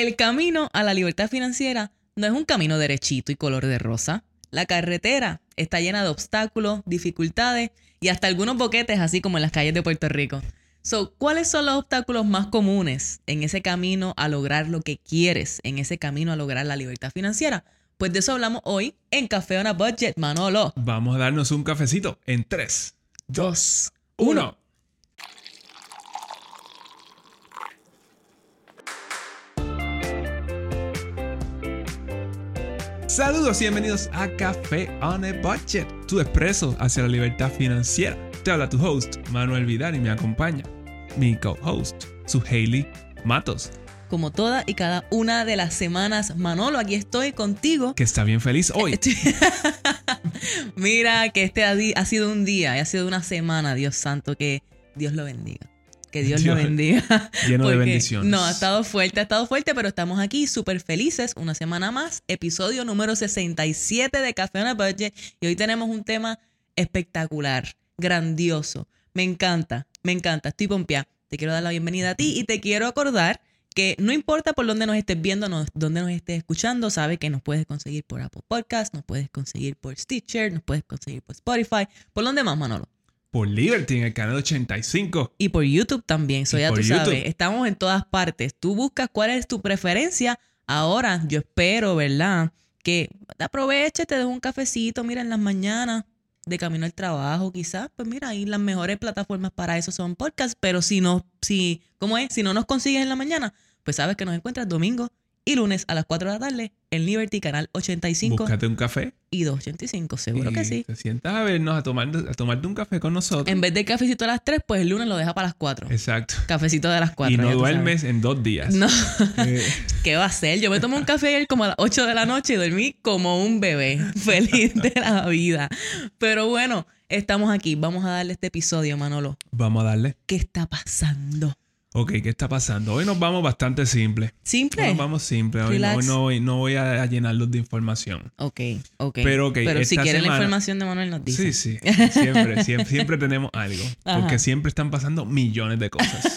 El camino a la libertad financiera no es un camino derechito y color de rosa. La carretera está llena de obstáculos, dificultades y hasta algunos boquetes, así como en las calles de Puerto Rico. So, ¿cuáles son los obstáculos más comunes en ese camino a lograr lo que quieres, en ese camino a lograr la libertad financiera? Pues de eso hablamos hoy en Café on a Budget, Manolo. Vamos a darnos un cafecito en 3, 2, 1. Saludos y bienvenidos a Café on a Budget, tu expreso hacia la libertad financiera. Te habla tu host, Manuel Vidal, y me acompaña mi co-host, su Hailey Matos. Como toda y cada una de las semanas, Manolo, aquí estoy contigo. Que está bien feliz hoy. Estoy- Mira que este ha, sido un día, y ha sido una semana, Dios santo, que Dios lo bendiga. Que Dios, lo bendiga. lleno de bendiciones. No, ha estado fuerte, ha estado fuerte, pero estamos aquí súper felices. Una semana más, episodio número 67 de Café on a Budget. Y hoy tenemos un tema espectacular, grandioso. Me encanta, me encanta, estoy pompeada. Te quiero dar la bienvenida a ti y te quiero acordar que no importa por dónde nos estés viendo, nos- dónde nos estés escuchando, sabe que nos puedes conseguir por Apple Podcast, nos puedes conseguir por Stitcher, nos puedes conseguir por Spotify. ¿Por dónde más, Manolo? Por Liberty en el canal 85. Y por YouTube también, eso Y ya tú sabes. YouTube. Estamos en todas partes. Tú buscas cuál es tu preferencia. Ahora, yo espero, ¿verdad? Que aproveche, te dejo un cafecito, mira, en las mañanas, de camino al trabajo, quizás. Pues mira, ahí las mejores plataformas para eso son podcasts. Pero si no, si, ¿cómo es? Si no nos consigues en la mañana, pues sabes que nos encuentras domingo y lunes a las 4 de la tarde en Liberty, canal 85 Búscate un café. y 285. Seguro y que sí. Te sientas a vernos, a, tomar, a tomarte un café con nosotros. En vez de cafecito a las 3, pues el lunes lo deja para las 4. Exacto. Cafecito de las 4. y no duermes en dos días. No. Eh, ¿Qué va a hacer? Yo me tomé un café ayer como a las 8 de la noche y dormí como un bebé, feliz de la vida. Pero bueno, estamos aquí. Vamos a darle este episodio, Manolo. vamos a darle. ¿Qué está pasando? Ok, ¿qué está pasando? Hoy nos vamos bastante simple. Hoy ¿Simple? nos vamos simple. Hoy, no, hoy voy- no voy a, a llenarlos de información. Ok, ok. Pero, ok, si esta quieren la información de Manuel nos dice. Sí, sí. Siempre, siempre, siempre tenemos algo. Ajá. Porque siempre están pasando millones de cosas.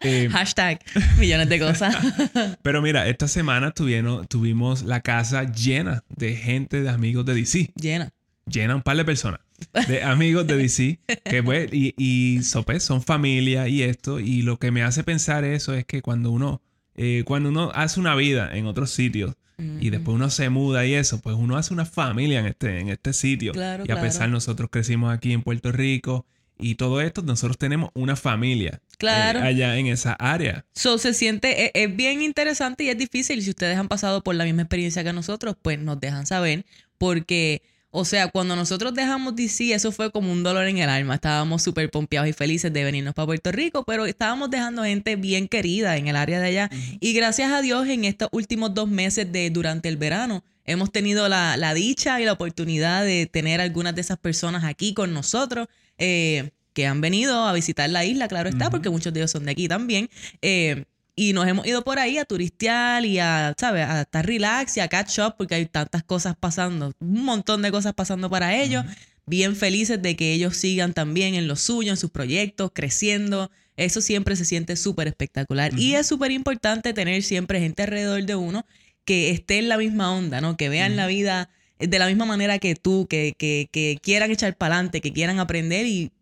Eh, Hashtag millones de cosas. pero mira, esta semana tuvieron, tuvimos la casa llena de gente, de amigos de DC. Llena. llena un par de personas, de amigos de DC, que pues, y, y so, pues, son familia y esto, y lo que me hace pensar eso es que cuando uno, eh, cuando uno hace una vida en otros sitios y después uno se muda y eso, pues uno hace una familia en este, en este sitio. Claro, y a pesar claro. nosotros crecimos aquí en Puerto Rico y todo esto, nosotros tenemos una familia eh, allá en esa área. So, se siente, es, es bien interesante y es difícil. Si ustedes han pasado por la misma experiencia que nosotros, pues nos dejan saber. Porque, o sea, cuando nosotros dejamos DC, eso fue como un dolor en el alma. Estábamos súper pompeados y felices de venirnos para Puerto Rico, pero estábamos dejando gente bien querida en el área de allá. Y gracias a Dios, en estos últimos dos meses de durante el verano, hemos tenido la, la dicha y la oportunidad de tener algunas de esas personas aquí con nosotros. eh, que han venido a visitar la isla, claro está, porque muchos de ellos son de aquí también. Eh, y nos hemos ido por ahí a turistear y a, ¿sabes? A estar relax y a catch up porque hay tantas cosas pasando, un montón de cosas pasando para ellos. Bien felices de que ellos sigan también en lo suyo, en sus proyectos, creciendo. Eso siempre se siente súper espectacular. Y es súper importante tener siempre gente alrededor de uno que esté en la misma onda, ¿no? Que vean la vida de la misma manera que tú, que, que, que quieran echar para adelante, que quieran aprender y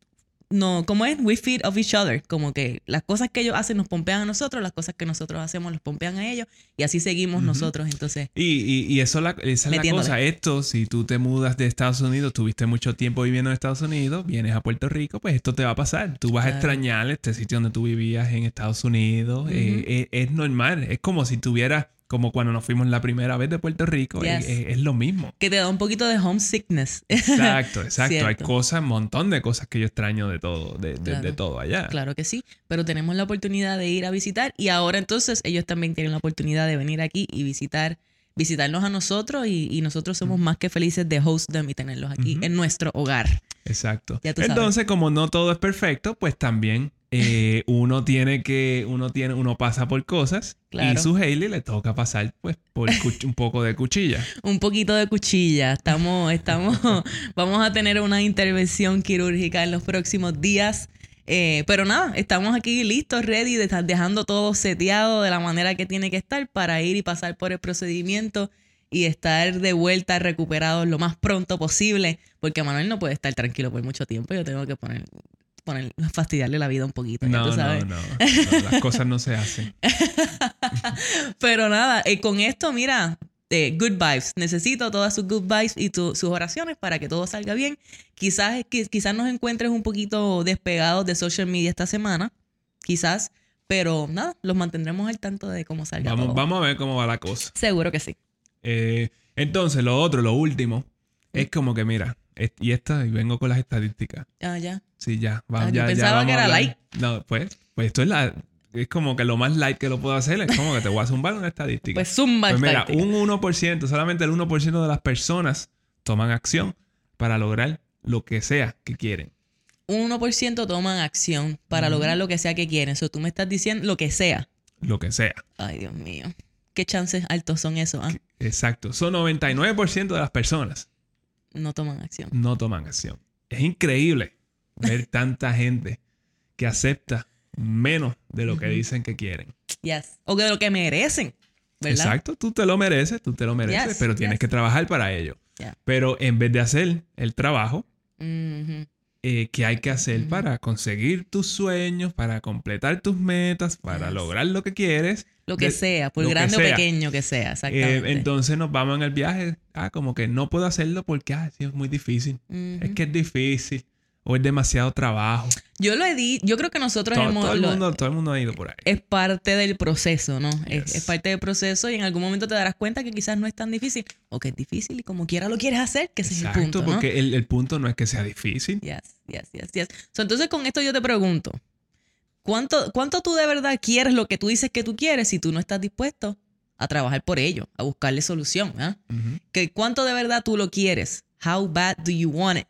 no, ¿cómo es? We feed of each other. Como que las cosas que ellos hacen nos pompean a nosotros, las cosas que nosotros hacemos los pompean a ellos y así seguimos nosotros. Entonces, Y, y, y eso la, esa es la cosa. Esto, si tú te mudas de Estados Unidos, tuviste mucho tiempo viviendo en Estados Unidos, vienes a Puerto Rico, pues esto te va a pasar. Tú vas a extrañar este sitio donde tú vivías en Estados Unidos. Eh, eh, es normal. Es como si tuvieras, como cuando nos fuimos la primera vez de Puerto Rico. Yes. Es, lo mismo. que te da un poquito de homesickness. Exacto, exacto. Hay cosas, un montón de cosas que yo extraño de todo, de, de- de Claro. todo allá. Claro que sí, pero tenemos la oportunidad de ir a visitar y ahora entonces ellos también tienen la oportunidad de venir aquí y visitar, visitarnos a nosotros y, y nosotros somos más que felices de host them y tenerlos aquí en nuestro hogar. Exacto. Ya tú sabes. Entonces, como no todo es perfecto, pues también eh, uno tiene que, uno tiene, uno pasa por cosas Claro. y su Hailey le toca pasar, pues, por un poco de cuchilla. Un poquito de cuchilla. Estamos, estamos, vamos a tener una intervención quirúrgica en los próximos días. Eh, pero nada, estamos aquí listos, ready, de estar dejando todo seteado de la manera que tiene que estar para ir y pasar por el procedimiento y estar de vuelta recuperados lo más pronto posible, porque Manuel no puede estar tranquilo por mucho tiempo, yo tengo que poner, poner fastidiarle la vida un poquito. No, tú no, sabes. no, no, Las cosas no se hacen. Pero nada, eh, con esto, mira, eh, good vibes. Necesito todas sus good vibes y tu- sus oraciones para que todo salga bien. Quizás, qui- quizás nos encuentres un poquito despegados de social media esta semana, quizás, pero nada, los mantendremos al tanto de cómo salga Vamos, todo. vamos a ver cómo va la cosa. Seguro que sí. Eh, entonces, lo otro, lo último, es como que, mira, y esta, y vengo con las estadísticas. Ah, ya. Sí, ya. va- Ah, yo ya, ya pensaba que era light. No, pues, pues esto es la. Es como que lo más light que lo puedo hacer. Es como que te voy a zumbar una estadística. Pues zumba Pues mira, estadística. un 1%, solamente el 1% de las personas toman acción para lograr lo que sea que quieren. Un 1% toman acción para lograr lo que sea que quieren. Eso tú me estás diciendo lo que sea. Lo que sea. Ay, Dios mío. ¿Qué chances altos son esos? ah? Exacto. Son 99% de las personas No toman acción. no toman acción. Es increíble ver tanta gente que acepta menos de lo que dicen que quieren. Yes. O de lo que merecen. ¿Verdad? Exacto, tú te lo mereces, tú te lo mereces, Yes, pero tienes yes. que trabajar para ello. Yeah. Pero en vez de hacer el trabajo eh, que hay que hacer para conseguir tus sueños, para completar tus metas, para Yes. lograr lo que quieres, Lo que de- sea, por grande o pequeño que sea, eh, exactamente. entonces nos vamos en el viaje, ah, como que no puedo hacerlo porque ah, sí, es muy difícil. Es que es difícil o es demasiado trabajo. Yo lo he dicho, yo creo que nosotros Todo, hemos... todo el lo- mundo, todo el mundo ha ido por ahí. es parte del proceso, ¿no? Es, Yes. es parte del proceso y en algún momento te darás cuenta que quizás no es tan difícil o que es difícil y como quiera lo quieres hacer, que ese Exacto, es el punto, ¿no? porque el, el punto no es que sea difícil. Yes, yes, yes, yes. So, entonces con esto yo te pregunto, ¿cuánto, ¿cuánto tú de verdad quieres lo que tú dices que tú quieres si tú no estás dispuesto a trabajar por ello, a buscarle solución? ¿ah? Ujú. que ¿Cuánto de verdad tú lo quieres? How bad do you want it?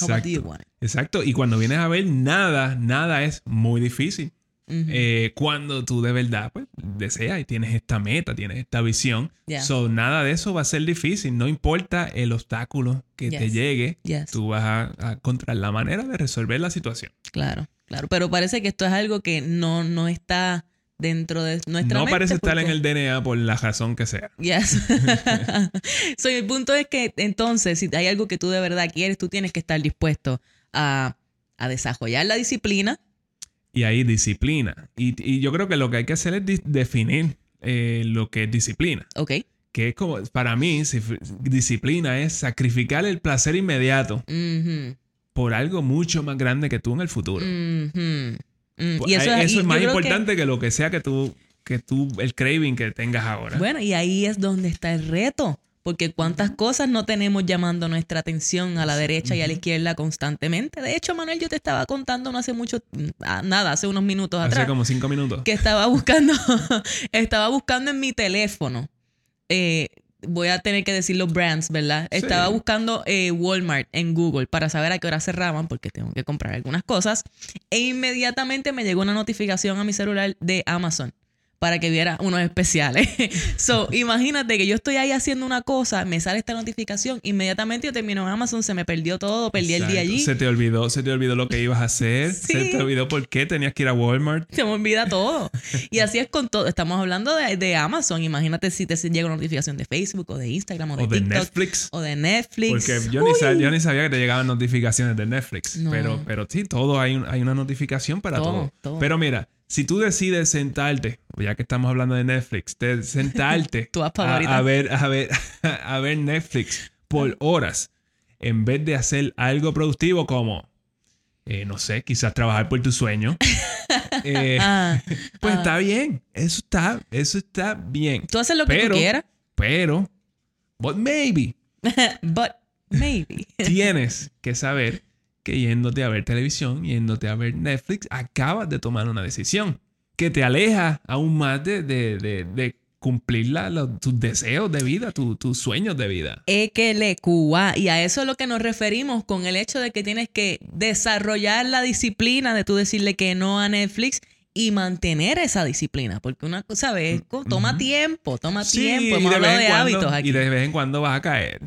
How bad do you Exacto. want it? Exacto. Y cuando vienes a ver, nada, nada es muy difícil. Eh, cuando tú de verdad pues, deseas y tienes esta meta, tienes esta visión. Yeah. So, nada de eso va a ser difícil. No importa el obstáculo que te llegue, Yes. tú vas a, a encontrar la manera de resolver la situación. Claro, claro. Pero parece que esto es algo que no, no está dentro de nuestra no mente parece estar en el DNA por la razón que sea. Yes. so, el punto es que entonces, si hay algo que tú de verdad quieres, tú tienes que estar dispuesto a, a desarrollar la disciplina. Y ahí disciplina. Y, y yo creo que lo que hay que hacer es definir eh, lo que es disciplina. Ok. Que es como, para mí, si- disciplina es sacrificar el placer inmediato Ujú, por algo mucho más grande que tú en el futuro. Mm, Pues, Y eso, y es más que- importante que... lo que sea que tú, que tú, el craving que tengas ahora. bueno, y ahí es donde está el reto. Porque cuántas cosas no tenemos llamando nuestra atención a la derecha y a la izquierda constantemente. De hecho, Manuel, yo te estaba contando no hace mucho, nada, hace unos minutos Hace atrás. como cinco minutos. que estaba buscando, estaba buscando en mi teléfono. eh, voy a tener que decir los brands, ¿verdad? Sí. Estaba buscando eh, Walmart en Google para saber a qué hora cerraban, porque tengo que comprar algunas cosas. E inmediatamente me llegó una notificación a mi celular de Amazon para que viera unos especiales. so, imagínate que yo estoy ahí haciendo una cosa, me sale esta notificación, inmediatamente yo termino en Amazon, se me perdió todo, perdí el día allí. Se te olvidó, se te olvidó lo que ibas a hacer. Sí. Se te olvidó por qué tenías que ir a Walmart. Se me olvida todo. Y así es con todo. Estamos hablando de, de Amazon. Imagínate si te llega una notificación de Facebook o de Instagram o de O de TikTok Netflix. o de Netflix. Porque yo ni, yo sabía que te llegaban notificaciones de Netflix. No. Pero, pero sí, todo hay, un- hay una notificación para Todo, todo, todo. Pero mira, si tú decides sentarte, ya que estamos hablando de Netflix, de sentarte a, ver, a ver, a ver Netflix por horas, en vez de hacer algo productivo como, eh, no sé, quizás trabajar por tu sueño, eh, Ah, pues ah. está bien. Eso está, eso está bien. tú haces lo que tú quieras, Pero, but maybe. but maybe. tienes que saber que yéndote a ver televisión, yéndote a ver Netflix, acabas de tomar una decisión que te aleja aún más de, de- de- de cumplir la- tus deseos de vida, tu- tus sueños de vida. EQLQA. Y a eso es lo que nos referimos con el hecho de que tienes que desarrollar la disciplina de tú decirle que no a Netflix y mantener esa disciplina. Porque una cosa, ¿sabes? Toma Ujú. tiempo, toma Sí, tiempo. Hemos de hablado de en cuando- hábitos aquí. Y de vez en cuando vas a caer.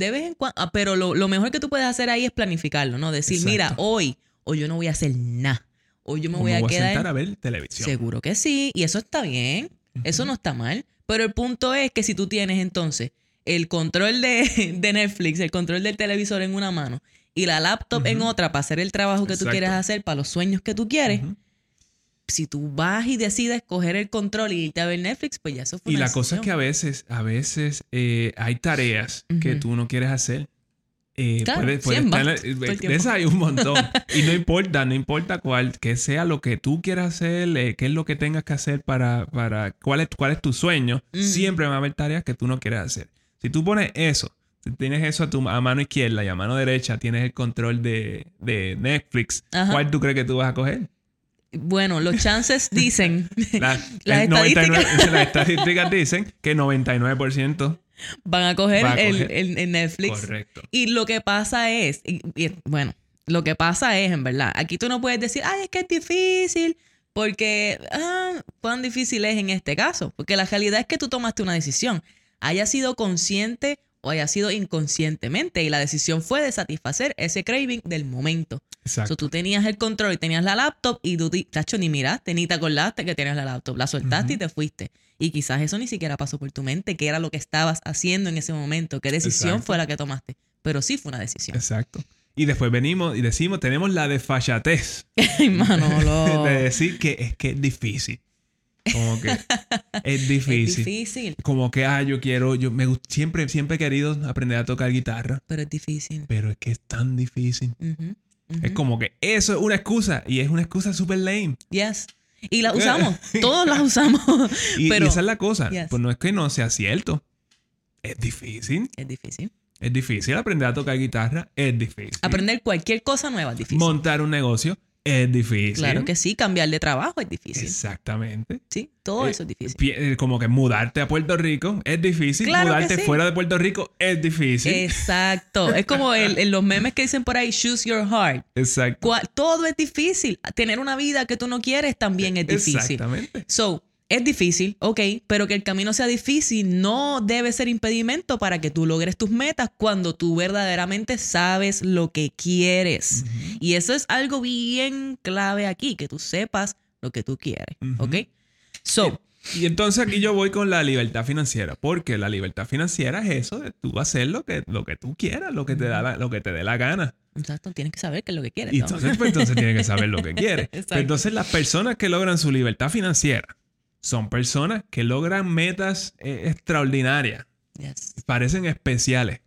De vez en cuando, ah, pero lo, lo mejor que tú puedes hacer ahí es planificarlo, ¿no? Decir, Exacto. mira, hoy, o yo no voy a hacer nada, o yo me O voy a quedar... sentar a ver televisión. Seguro que sí, y eso está bien, eso no está mal, pero el punto es que si tú tienes entonces el control de, de Netflix, el control del televisor en una mano y la laptop en otra para hacer el trabajo que tú quieres hacer, para los sueños que tú quieres. Si tú vas y decides coger el control y irte a ver Netflix, pues ya eso fue Y una la cosa es que a veces, a veces eh, hay tareas que tú no quieres hacer. Eh, Claro, puede- puede estar- de esas hay un montón. y no importa, no importa cuál, que sea lo que tú quieras hacer, eh, qué es lo que tengas que hacer para, para cuál, es, cuál es tu sueño, siempre va a haber tareas que tú no quieres hacer. Si tú pones eso, si tienes eso a tu a mano izquierda y a mano derecha tienes el control de, de Netflix, Ajá. ¿cuál tú crees que tú vas a coger? Bueno, los chances dicen, La- Las el 99 estadísticas. las estadísticas dicen que 99% van a coger, Va a el, coger. el- el Netflix. correcto. Y lo que pasa es, y- y, bueno, lo que pasa es, en verdad, aquí tú no puedes decir, ay, es que es difícil, porque, ah, cuán difícil es en este caso, porque la realidad es que tú tomaste una decisión, haya sido consciente o haya sido inconscientemente, y la decisión fue de satisfacer ese craving del momento. Exacto. So, tú tenías el control y tenías la laptop y tú, tacho, ni miraste, ni te acordaste que tenías la laptop. La soltaste y te fuiste. Y quizás eso ni siquiera pasó por tu mente, qué era lo que estabas haciendo en ese momento, qué decisión Exacto. fue la que tomaste. Pero sí fue una decisión. Exacto. Y después venimos y decimos, tenemos la desfachatez Ay, Manolo. de decir que es que es difícil. Como que es Es difícil. difícil, Como que, ah, yo quiero, yo me siempre, siempre he querido aprender a tocar guitarra, pero es difícil. pero es que es tan difícil. Es como que eso es una excusa y es una excusa súper lame. Yes. Y la usamos, todos las usamos. Y, y pero esa es la cosa. Yes. Pues no es que no sea cierto. Es difícil. es difícil. Es difícil aprender a tocar guitarra. Es difícil. Aprender cualquier cosa nueva es difícil. Montar un negocio es difícil. Claro que sí, cambiar de trabajo es difícil. Exactamente. Sí, todo Eh, eso es difícil. Eh, Como que mudarte a Puerto Rico es difícil. Claro mudarte sí. fuera de Puerto Rico es difícil. Exacto. Es como el- el- los memes que dicen por ahí, choose your heart. Exacto. Cual- todo es difícil. Tener una vida que tú no quieres también es difícil. Exactamente. So, es difícil, ok, pero que el camino sea difícil no debe ser impedimento para que tú logres tus metas cuando tú verdaderamente sabes lo que quieres. Y eso es algo bien clave aquí, que tú sepas lo que tú quieres, Ujú. ¿ok? So, Y entonces aquí yo voy con la libertad financiera, porque la libertad financiera es eso de tú hacer lo que, lo que tú quieras, lo que te da la- lo que te dé la gana. exacto, tienes que saber qué es lo que quieres. Y entonces, pues, entonces tienes que saber lo que quieres. Entonces las personas que logran su libertad financiera son personas que logran metas eh, extraordinarias, Yes. parecen especiales,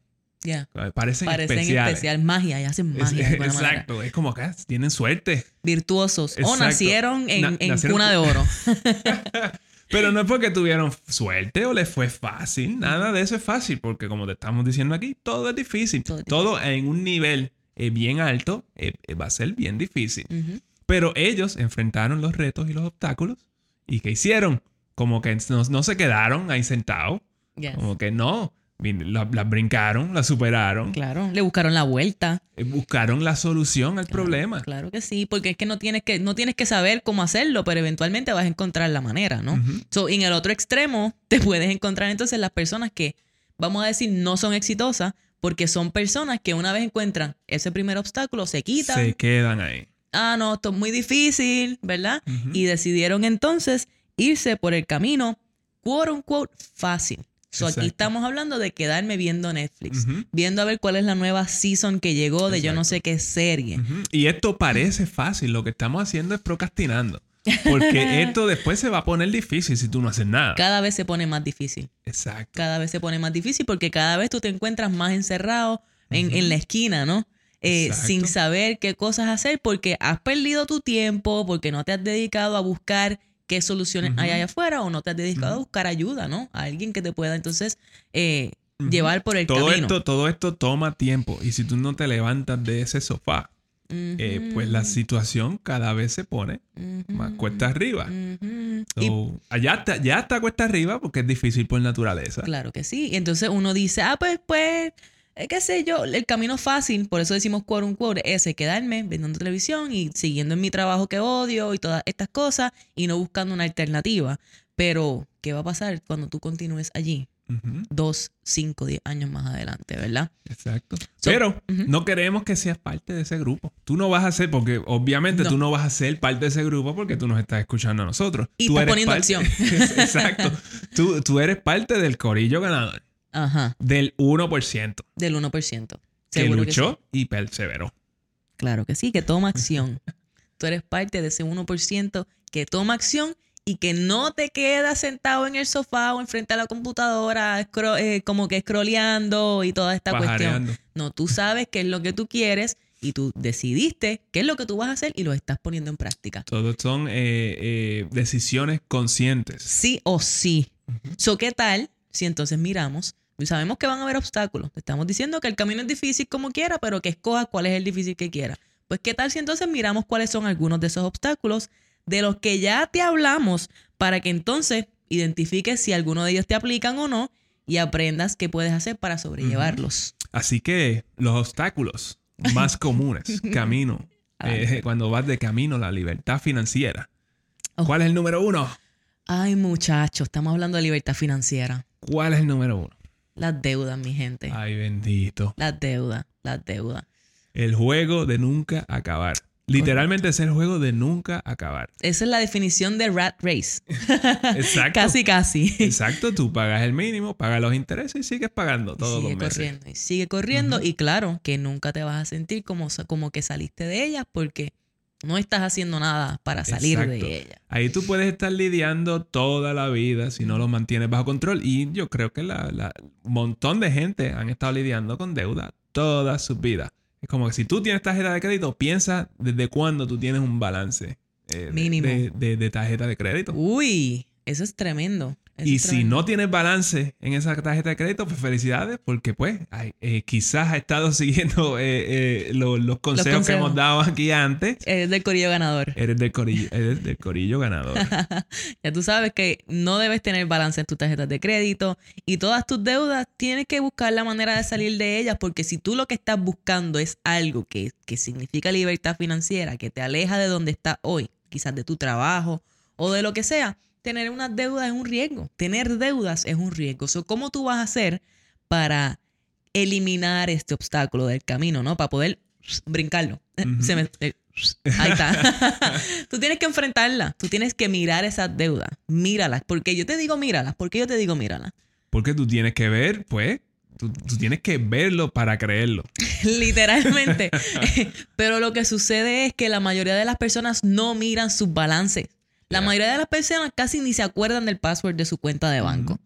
Yeah. parecen, Parecen especiales. especial magia y hacen Es- magia. de alguna manera. exacto, es como que ah, tienen suerte. Virtuosos. O Exacto. nacieron en, Na- en nacieron cuna cu- de oro. Pero no es porque tuvieron suerte o les fue fácil. Nada de eso es fácil, porque como te estamos diciendo aquí, todo es difícil. Todo Todo, es en un nivel eh, bien alto eh, eh, va a ser bien difícil. Ujú. Pero ellos enfrentaron los retos y los obstáculos. ¿Y qué hicieron? Como que no, no se quedaron ahí sentados. Yes. Como que no. La- Las brincaron, las superaron. Claro, le buscaron la vuelta. eh, Buscaron la solución al problema. Claro que sí, porque es que no tienes que, no tienes que saber cómo hacerlo, pero eventualmente vas a encontrar la manera, ¿no? Ujú. So, en el otro extremo, te puedes encontrar entonces las personas que, vamos a decir, no son exitosas, porque son personas que una vez encuentran ese primer obstáculo, se quitan. Se quedan ahí. Ah, no, esto es muy difícil, ¿verdad? Y decidieron entonces irse por el camino, quote unquote, fácil. So, aquí estamos hablando de quedarme viendo Netflix, viendo a ver cuál es la nueva season que llegó de yo no sé qué serie. Y esto parece fácil, lo que estamos haciendo es procrastinando. Porque esto después se va a poner difícil si tú no haces nada. Cada vez se pone más difícil. Exacto. Cada vez se pone más difícil porque cada vez tú te encuentras más encerrado en, en la esquina, ¿no? Eh, sin saber qué cosas hacer porque has perdido tu tiempo, porque no te has dedicado a buscar qué soluciones hay allá afuera o no te has dedicado a buscar ayuda, ¿no? A alguien que te pueda entonces eh, llevar por el Todo camino. esto, todo esto toma tiempo. Y si tú no te levantas de ese sofá, eh, pues la situación cada vez se pone más cuesta arriba. Ujú. Y So, allá está, ya está cuesta arriba porque es difícil por naturaleza. Claro que sí. Y entonces uno dice, ah, pues, pues, eh, qué sé yo, el camino fácil, por eso decimos quote unquote, ese quedarme viendo televisión y siguiendo en mi trabajo que odio y todas estas cosas y no buscando una alternativa. Pero, ¿qué va a pasar cuando tú continúes allí? Dos, cinco, diez años más adelante, ¿verdad? Exacto. So- Pero no queremos que seas parte de ese grupo. Tú no vas a ser, porque obviamente No. tú no vas a ser parte de ese grupo porque tú nos estás escuchando a nosotros. Y tú estás eres poniendo parte- acción. Exacto. Tú, tú eres parte del corillo ganador, Ajá, del 1% del 1%. que luchó sí. y perseveró. Claro que sí, que toma acción. Tú eres parte de ese 1% que toma acción y que no te quedas sentado en el sofá o enfrente a la computadora eh, como que scrolleando y toda esta cuestión. No, tú sabes qué es lo que tú quieres y tú decidiste qué es lo que tú vas a hacer y lo estás poniendo en práctica. Todos son eh, eh, decisiones conscientes. Sí o sí. So, ¿qué tal si entonces miramos y sabemos que van a haber obstáculos? Te estamos diciendo que el camino es difícil como quiera, pero que escoja cuál es el difícil que quiera. Pues, ¿qué tal si entonces miramos cuáles son algunos de esos obstáculos de los que ya te hablamos para que entonces identifiques si alguno de ellos te aplican o no y aprendas qué puedes hacer para sobrellevarlos? Así que los obstáculos más comunes, camino, eh, cuando vas de camino la libertad financiera. Oh. ¿Cuál es el número uno? Ay, muchachos, estamos hablando de libertad financiera. ¿Cuál es el número uno? Las deudas, mi gente. Ay, bendito. Las deudas, las deudas. El juego de nunca acabar. Literalmente es el juego de nunca acabar. Esa es la definición de rat race. Exacto. Casi, casi. Exacto, tú pagas el mínimo, pagas los intereses y sigues pagando todos sigue los meses. corriendo y sigue corriendo y claro que nunca te vas a sentir como, como que saliste de ellas porque no estás haciendo nada para salir Exacto. de ellas. Ahí tú puedes estar lidiando toda la vida si no lo mantienes bajo control. Y yo creo que la, la- un montón de gente han estado lidiando con deuda toda su vida. Es como que si tú tienes tarjeta de crédito, piensa desde cuándo tú tienes un balance eh, Mínimo. De, de- de tarjeta de crédito. Uy, eso es tremendo. Y si no tienes balance en esa tarjeta de crédito, pues felicidades, porque pues ay, eh, quizás has estado siguiendo eh, eh, lo- los, consejos que consejos. hemos dado aquí antes. Eres del corillo ganador. Eres del corillo, eres del corillo ganador. Ya tú sabes que no debes tener balance en tus tarjetas de crédito y todas tus deudas tienes que buscar la manera de salir de ellas porque si tú lo que estás buscando es algo que, que significa libertad financiera, que te aleja de donde estás hoy, quizás de tu trabajo o de lo que sea, tener unas deudas es un riesgo. Tener deudas es un riesgo. So, ¿Cómo tú vas a hacer para eliminar este obstáculo del camino, ¿no? Para poder brincarlo. Ujú. Se me- eh, ahí está. tú tienes que enfrentarla. Tú tienes que mirar esas deudas. Míralas. Porque yo te digo míralas. ¿Por qué yo te digo míralas? Porque tú tienes que ver, pues, tú, tú tienes que verlo para creerlo. Literalmente. Pero lo que sucede es que la mayoría de las personas no miran sus balances. La mayoría de las personas casi ni se acuerdan del password de su cuenta de banco.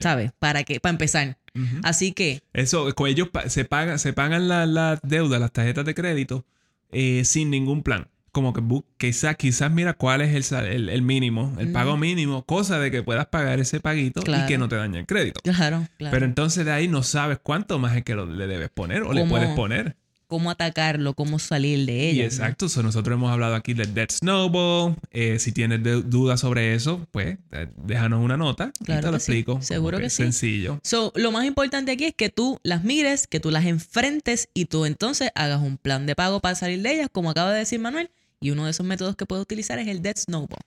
¿Sabes? ¿Para qué? Para empezar. Así que Eso, con ellos pa- se pagan, se pagan las la deudas, las tarjetas de crédito, eh, sin ningún plan. Como que quizás, quizás mira cuál es el, el, el mínimo, el pago mínimo, cosa de que puedas pagar ese paguito y que no te dañe el crédito. Claro, claro. Pero entonces de ahí no sabes cuánto más es que lo- le debes poner o le puedes poner. Cómo atacarlo, cómo salir de Y ella. ¿no? exacto, so, nosotros hemos hablado aquí del Debt Snowball. Eh, si tienes dudas sobre eso, pues eh, déjanos una nota y Claro te lo que sí. explico. Seguro que es sí. Sencillo. So, lo más importante aquí es que tú las mires, que tú las enfrentes y tú entonces hagas un plan de pago para salir de ellas, como acaba de decir Manuel. Y uno de esos métodos que puedes utilizar es el Debt Snowball.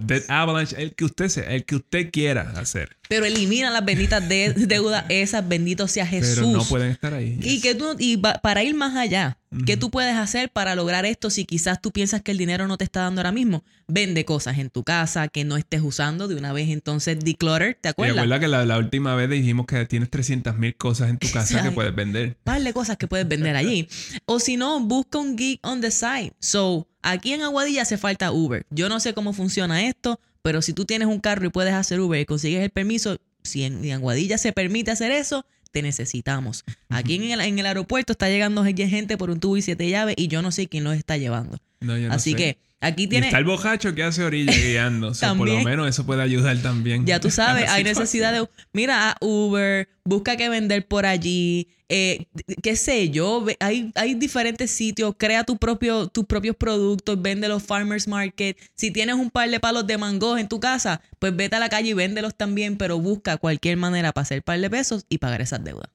Debt Avalanche, el que usted se- el que usted quiera hacer. Pero elimina las benditas de- deudas, esas benditos sea Jesús. Pero no pueden estar ahí. Y Yes. que tú, y pa- para ir más allá, ¿qué tú puedes hacer para lograr esto si quizás tú piensas que el dinero no te está dando ahora mismo? Vende cosas en tu casa que no estés usando de una vez, entonces declutter, ¿te acuerdas? acuerda que la, la última vez dijimos que tienes 300 mil cosas en tu casa que puedes vender. par de cosas que puedes vender allí. O si no, busca un geek on the side. So, aquí en Aguadilla hace falta Uber. Yo no sé cómo funciona esto, pero si tú tienes un carro y puedes hacer Uber y consigues el permiso, si en, en Aguadilla se permite hacer eso, te necesitamos. Aquí en el, en el aeropuerto está llegando gente por un tubo y siete llaves y yo no sé quién los está llevando. No, yo no Así sé. que aquí Y tiene... está el bojacho que hace orilla guiando. Por lo menos eso puede ayudar también. Ya tú sabes, hay necesidad de... Mira, a Uber, busca que vender por allí, eh, qué sé yo, hay, hay diferentes sitios, crea tu propio, tus propios productos, vende los farmers market. Si tienes un par de palos de mangos en tu casa, pues vete a la calle y véndelos también, pero busca cualquier manera para hacer par de pesos y pagar esas deudas.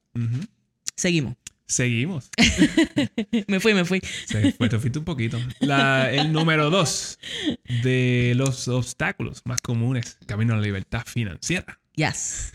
Seguimos. Seguimos. me fui, me fui. Se fue, te fuiste un poquito. La- el número dos de los obstáculos más comunes camino a la libertad financiera. Yes.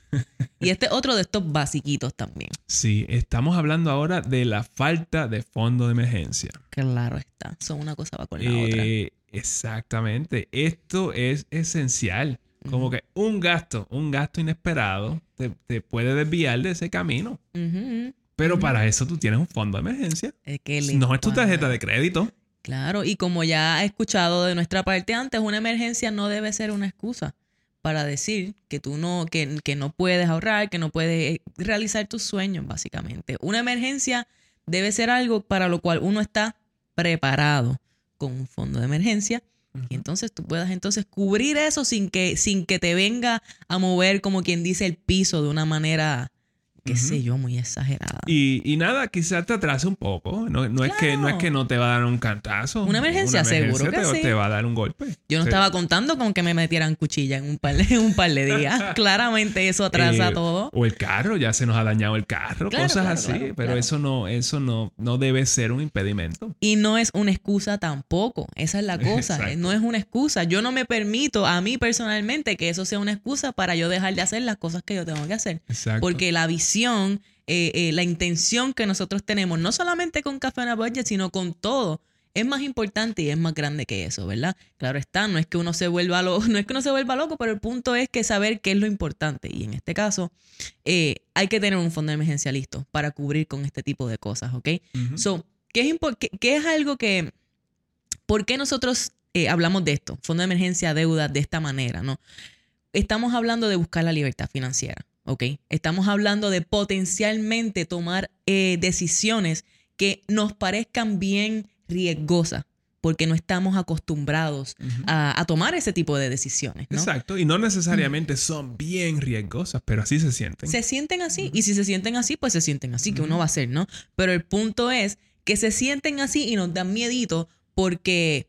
y este es otro de estos basiquitos también. Sí, estamos hablando ahora de la falta de fondo de emergencia. Claro está. Son una cosa va con la otra. Eh, exactamente. Esto es esencial. Como que un gasto, un gasto inesperado te, te puede desviar de ese camino. Ujú. Pero para eso tú tienes un fondo de emergencia. Es que No es tu tarjeta de crédito. Claro, y como ya he escuchado de nuestra parte antes, una emergencia no debe ser una excusa para decir que tú no, que, que no puedes ahorrar, que no puedes eh, realizar tus sueños, básicamente. Una emergencia debe ser algo para lo cual uno está preparado con un fondo de emergencia. Y entonces tú puedas entonces cubrir eso sin que, sin que te venga a mover, como quien dice, el piso de una manera, qué Ujú. sé yo, muy exagerada. Y, y nada, quizás te atrase un poco. No, no es que, no es que no te va a dar un cantazo. Una emergencia, seguro que te, sí. te va a dar un golpe. Yo no Sí. estaba contando con que me metieran cuchilla en un par de, un par de días. Claramente eso atrasa Eh, todo. O el carro, ya se nos ha dañado el carro, Claro, cosas claro, así. pero eso no, eso no, no debe ser un impedimento. Y no es una excusa tampoco. Esa es la cosa. Exacto. No es una excusa. Yo no me permito a mí personalmente que eso sea una excusa para yo dejar de hacer las cosas que yo tengo que hacer. Exacto. Porque la visión, eh, eh, la intención que nosotros tenemos, no solamente con Café a Budget, sino con todo, es más importante y es más grande que eso, ¿verdad? Claro está, no es que uno se vuelva loco, no es que uno se vuelva loco, pero el punto es que saber qué es lo importante. Y en este caso, eh, hay que tener un fondo de emergencia listo para cubrir con este tipo de cosas, ¿ok? So, ¿qué es, qué- qué es algo que... ¿Por qué nosotros eh, hablamos de esto? Fondo de emergencia, deuda, de esta manera, ¿no? Estamos hablando de buscar la libertad financiera, ¿ok? Estamos hablando de potencialmente tomar eh, decisiones que nos parezcan bien riesgosas, porque no estamos acostumbrados a, a tomar ese tipo de decisiones, ¿no? Exacto. Y no necesariamente son bien riesgosas, pero así se sienten. Se sienten así. Y si se sienten así, pues se sienten así, que uno va a hacer, ¿no? Pero el punto es que se sienten así y nos dan miedito porque,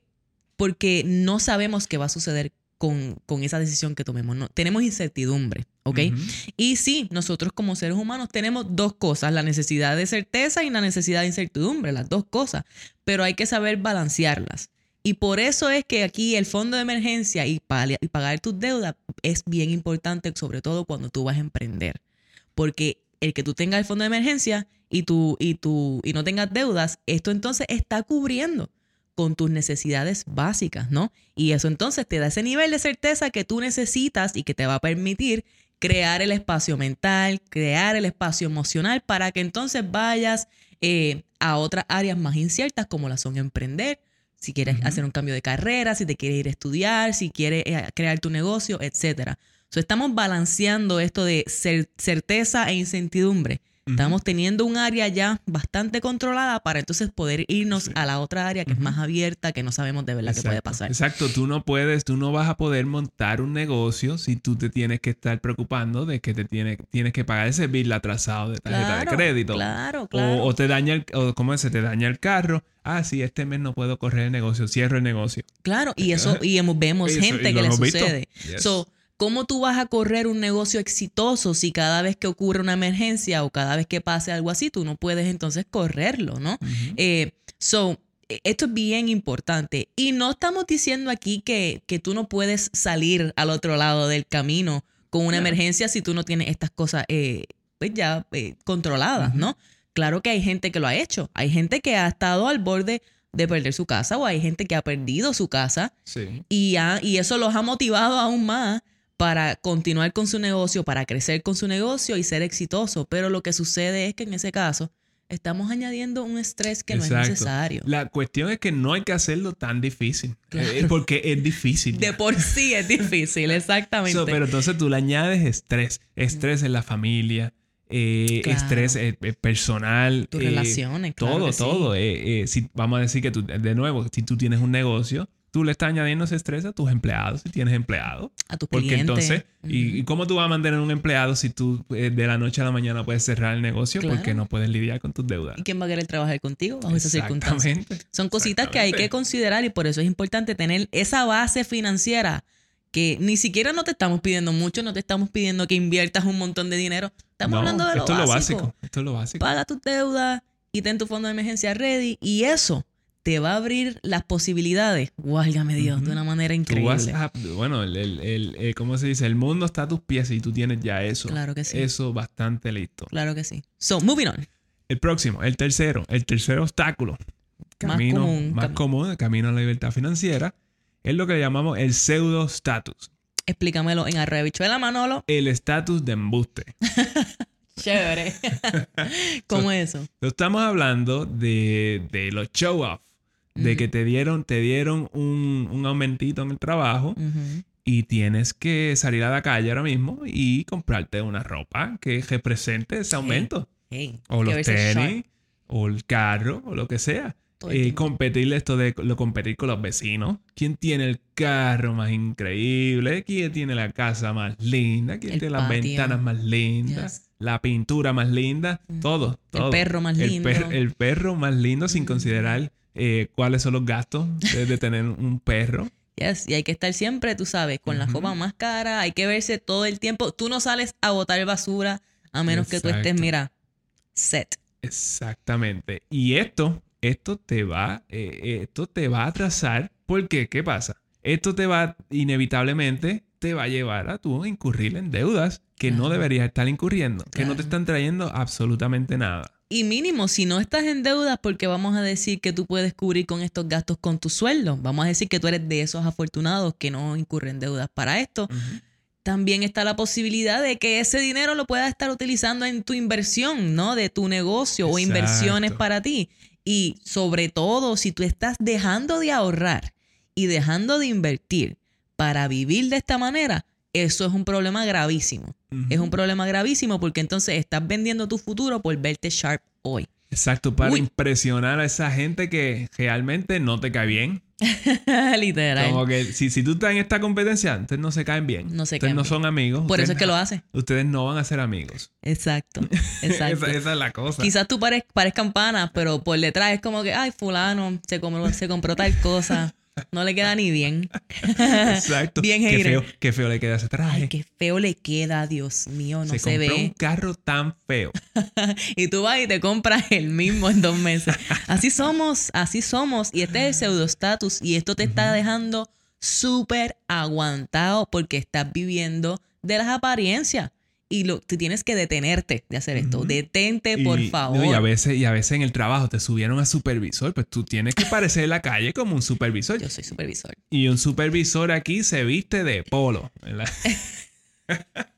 porque no sabemos qué va a suceder con, con esa decisión que tomemos. No, tenemos incertidumbre, ¿ok? Y sí, nosotros como seres humanos tenemos dos cosas, la necesidad de certeza y la necesidad de incertidumbre, las dos cosas, pero hay que saber balancearlas. Y por eso es que aquí el fondo de emergencia y, y pagar tus deudas es bien importante, sobre todo cuando tú vas a emprender. Porque el que tú tengas el fondo de emergencia y, tú, y, tú, y no tengas deudas, esto entonces está cubriendo con tus necesidades básicas, ¿no? Y eso entonces te da ese nivel de certeza que tú necesitas y que te va a permitir crear el espacio mental, crear el espacio emocional para que entonces vayas eh, a otras áreas más inciertas como la son emprender, si quieres hacer un cambio de carrera, si te quieres ir a estudiar, si quieres eh, crear tu negocio, etcétera. So, estamos balanceando esto de cer- certeza e incertidumbre. Estamos teniendo un área ya bastante controlada para entonces poder irnos Sí. a la otra área que es más abierta, que no sabemos de verdad qué puede pasar. Exacto, tú no puedes, tú no vas a poder montar un negocio si tú te tienes que estar preocupando de que te tiene, tienes que pagar ese bill atrasado de tarjeta Claro, de crédito. Claro, O- claro. O, te daña el, o ¿cómo? Se te daña el carro. Ah, sí, este mes no puedo correr el negocio, cierro el negocio. Claro, y eso, y hemos- vemos Eso, gente y que le sucede. Yes. So, ¿cómo tú vas a correr un negocio exitoso si cada vez que ocurre una emergencia o cada vez que pase algo así, tú no puedes entonces correrlo, ¿no? Eh, so, eh, esto es bien importante. Y no estamos diciendo aquí que, que tú no puedes salir al otro lado del camino con una Claro. emergencia si tú no tienes estas cosas eh, pues ya eh, controladas. ¿no? Claro que hay gente que lo ha hecho. Hay gente que ha estado al borde de perder su casa o hay gente que ha perdido su casa Sí. y, ha- y eso los ha motivado aún más para continuar con su negocio, para crecer con su negocio y ser exitoso. Pero lo que sucede es que en ese caso estamos añadiendo un estrés que no es necesario. La cuestión es que no hay que hacerlo tan difícil. Claro. Eh, porque es difícil. De por sí es difícil, exactamente. So, pero entonces tú le añades estrés. Estrés en la familia, eh, Claro. estrés eh, eh, personal. Tus eh, relaciones, claro Todo, sí. todo. Eh, eh, si, vamos a decir que tú, de nuevo, si tú tienes un negocio, tú le estás añadiendo ese estrés a tus empleados, si tienes empleados. a tus Porque entonces, ¿y, y cómo tú vas a mantener un empleado si tú eh, de la noche a la mañana puedes cerrar el negocio Claro. porque no puedes lidiar con tus deudas? ¿Y quién va a querer trabajar contigo bajo esas circunstancias? Exactamente. Son cositas que hay que considerar y por eso es importante tener esa base financiera que ni siquiera no te estamos pidiendo mucho, no te estamos pidiendo que inviertas un montón de dinero. Estamos No, hablando de lo esto es lo básico. Esto es lo básico. Paga tus deudas y ten tu fondo de emergencia ready y eso te va a abrir las posibilidades, válgame Dios, de una manera Tú increíble. vas a- bueno, el, el- el- eh, ¿cómo se dice? El mundo está a tus pies y tú tienes ya eso. Claro que sí. Eso bastante listo. Claro que sí. So, moving on. El próximo, el tercero, el tercer obstáculo. Más Camino común, más cam- común, el camino a la libertad financiera, es lo que le llamamos el pseudo status. Explícamelo en Arrebichuela Manolo. El estatus de embuste. Chévere. ¿Cómo es eso? Estamos hablando de, de los De que te dieron, te dieron un, un aumentito en el trabajo y tienes que salir a la calle ahora mismo y comprarte una ropa que represente ese aumento. Hey, O los tenis, o el carro, o lo que sea. el Eh, competir esto de lo competir con los vecinos. ¿Quién tiene el carro más increíble? ¿Quién tiene la casa más linda? ¿Quién El tiene las patio. ventanas más lindas? Yes. La pintura más linda. Todo, El todo. perro más El lindo. per- el perro más lindo sin considerar eh, cuáles son los gastos de, de tener un perro. Yes, Y hay que estar siempre, tú sabes, con la ropa más cara. Hay que verse todo el tiempo. Tú no sales a botar basura a menos que tú estés, mira, set. Exactamente. Y esto, esto te va, eh, esto te va a atrasar. ¿Por qué? ¿Qué pasa? Esto te va, inevitablemente, te va a llevar a tú incurrir en deudas que no deberías estar incurriendo, que no te están trayendo absolutamente nada. Y mínimo, si no estás en deudas, porque vamos a decir que tú puedes cubrir con estos gastos con tu sueldo. Vamos a decir que tú eres de esos afortunados que no incurren deudas para esto. También está la posibilidad de que ese dinero lo puedas estar utilizando en tu inversión, ¿no? De tu negocio o inversiones para ti. Y sobre todo, si tú estás dejando de ahorrar y dejando de invertir para vivir de esta manera, eso es un problema gravísimo. Es un problema gravísimo porque entonces estás vendiendo tu futuro por verte sharp hoy. Exacto, para Uy. impresionar a esa gente que realmente no te cae bien. Literal. Como que si, si tú estás en esta competencia, ustedes no se caen bien. No se ustedes caen no bien. son amigos. Por eso es que lo no- hace. Ustedes no van a ser amigos. Exacto. Exacto. esa, esa es la cosa. Quizás tú parez- parezcan panas, pero por detrás es como que, ay, fulano, se compró, se compró tal cosa. No le queda ni bien. Exacto. Bien qué feo, qué feo le queda ese traje. Ay, qué feo le queda, Dios mío, no se, se, compró un ve. carro tan feo. Y tú vas y te compras el mismo en dos meses. Así somos, así somos. Y este es el pseudo status. Y esto te está dejando súper aguantado porque estás viviendo de las apariencias. Y lo, tú tienes que detenerte de hacer esto. Detente, Y- por favor. y, a veces, y a veces en el trabajo te subieron a supervisor, pues tú tienes que parecer en la calle como un supervisor. Yo soy supervisor. Y un supervisor aquí se viste de polo. ¿verdad?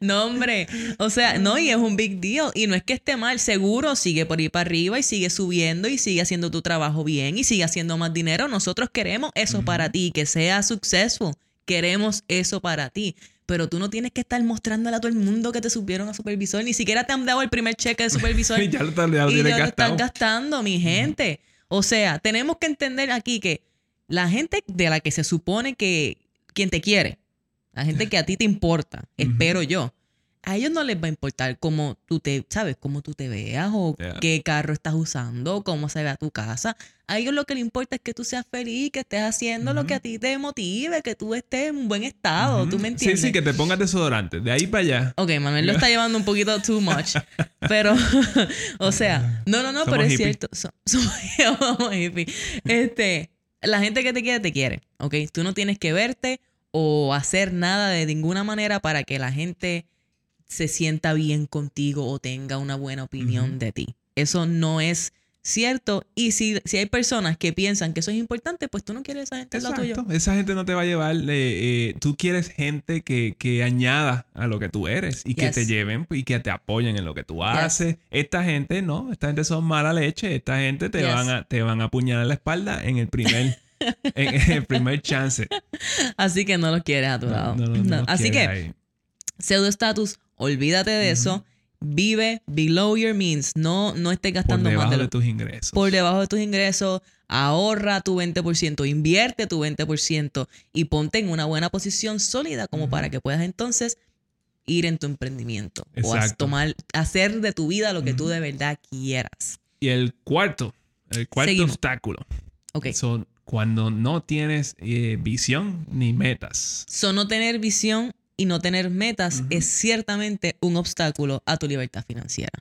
No, hombre. O sea, no, y es un big deal. Y no es que esté mal, seguro sigue por ir para arriba y sigue subiendo y sigue haciendo tu trabajo bien y sigue haciendo más dinero. Nosotros queremos eso para ti, que sea successful. Queremos eso para ti. Pero tú no tienes que estar mostrándole a todo el mundo que te subieron a supervisor. Ni siquiera te han dado el primer cheque de supervisor. ya lo, ya lo y ya lo están gastando, mi gente. O sea, tenemos que entender aquí que la gente de la que se supone que quien te quiere, la gente que a ti te importa, espero yo, a ellos no les va a importar cómo tú te, ¿sabes? Cómo tú te veas o Yeah. qué carro estás usando, cómo se vea tu casa. A ellos lo que les importa es que tú seas feliz, que estés haciendo lo que a ti te motive, que tú estés en un buen estado. ¿Tú me entiendes? Sí, sí, que te pongas desodorante. De ahí para allá. Ok, Manuel lo está llevando un poquito too much. Pero, o sea, no, no, no, Somos pero es hippie. cierto. So- Somos hippie. Este, la gente que te quiere, te quiere. Ok, tú no tienes que verte o hacer nada de ninguna manera para que la gente se sienta bien contigo o tenga una buena opinión de ti. Eso no es cierto. Y si, si hay personas que piensan que eso es importante, pues tú no quieres esa gente tuyo. Exacto. Esa gente no te va a llevar. eh, eh, tú quieres gente que, que añada a lo que tú eres y que te lleven y que te apoyen en lo que tú Yes. haces. Esta gente no, esta gente son mala leche. Esta gente te Yes. van a te van a apuñalar la espalda en el primer en, el primer chance. Así que no los quieres a tu lado. No, no, no, Así que ahí. pseudo estatus, olvídate de eso. Vive below your means. No, no estés por gastando más debajo de de, lo- tus ingresos. por debajo de tus ingresos. Ahorra tu 20%, invierte tu 20% y ponte en una buena posición sólida como para que puedas entonces ir en tu emprendimiento o tomar, hacer de tu vida lo que tú de verdad quieras. Y el cuarto, el cuarto Seguimos. obstáculo Ok. son cuando no tienes eh, visión ni metas. So, no tener visión y no tener metas Ujú. es ciertamente un obstáculo a tu libertad financiera.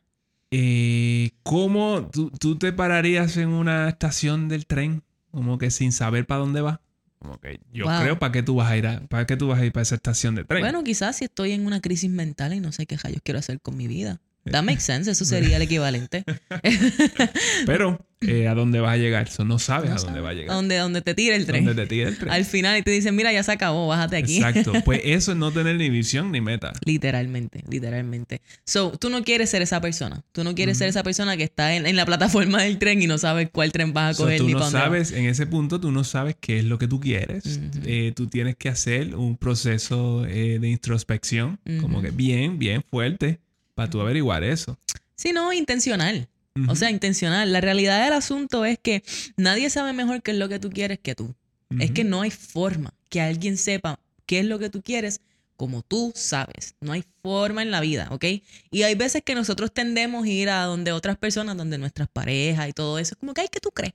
Eh, ¿Cómo tú, tú te pararías en una estación del tren? Como que sin saber para dónde vas. Como que yo Wow. creo para qué tú vas a ir a, para qué tú vas a ir para esa estación de tren. Bueno, quizás si estoy en una crisis mental y no sé qué rayos quiero hacer con mi vida. That makes sense, eso sería el equivalente. Pero eh, a dónde vas a llegar, eso no sabes No a dónde va a llegar. Donde, donde te tire el tren. Dónde te tira el tren. Al final y te dicen, mira, ya se acabó, bájate aquí. Exacto. Pues eso es no tener ni visión ni meta. Literalmente, literalmente. So, tú no quieres ser esa persona. Tú no quieres ser esa persona que está en, en la plataforma del tren y no sabes cuál tren vas a So, coger tú ni no vas. sabes, en ese punto tú no sabes qué es lo que tú quieres. Eh, tú tienes que hacer un proceso eh, de introspección, como que bien, bien fuerte, para tú averiguar eso. Sí, no, intencional. O sea, intencional. La realidad del asunto es que nadie sabe mejor qué es lo que tú quieres que tú. Es que no hay forma que alguien sepa qué es lo que tú quieres como tú sabes. No hay forma en la vida, ¿ok? Y hay veces que nosotros tendemos a ir a donde otras personas, donde nuestras parejas y todo eso. Como que, ay, ¿qué tú crees?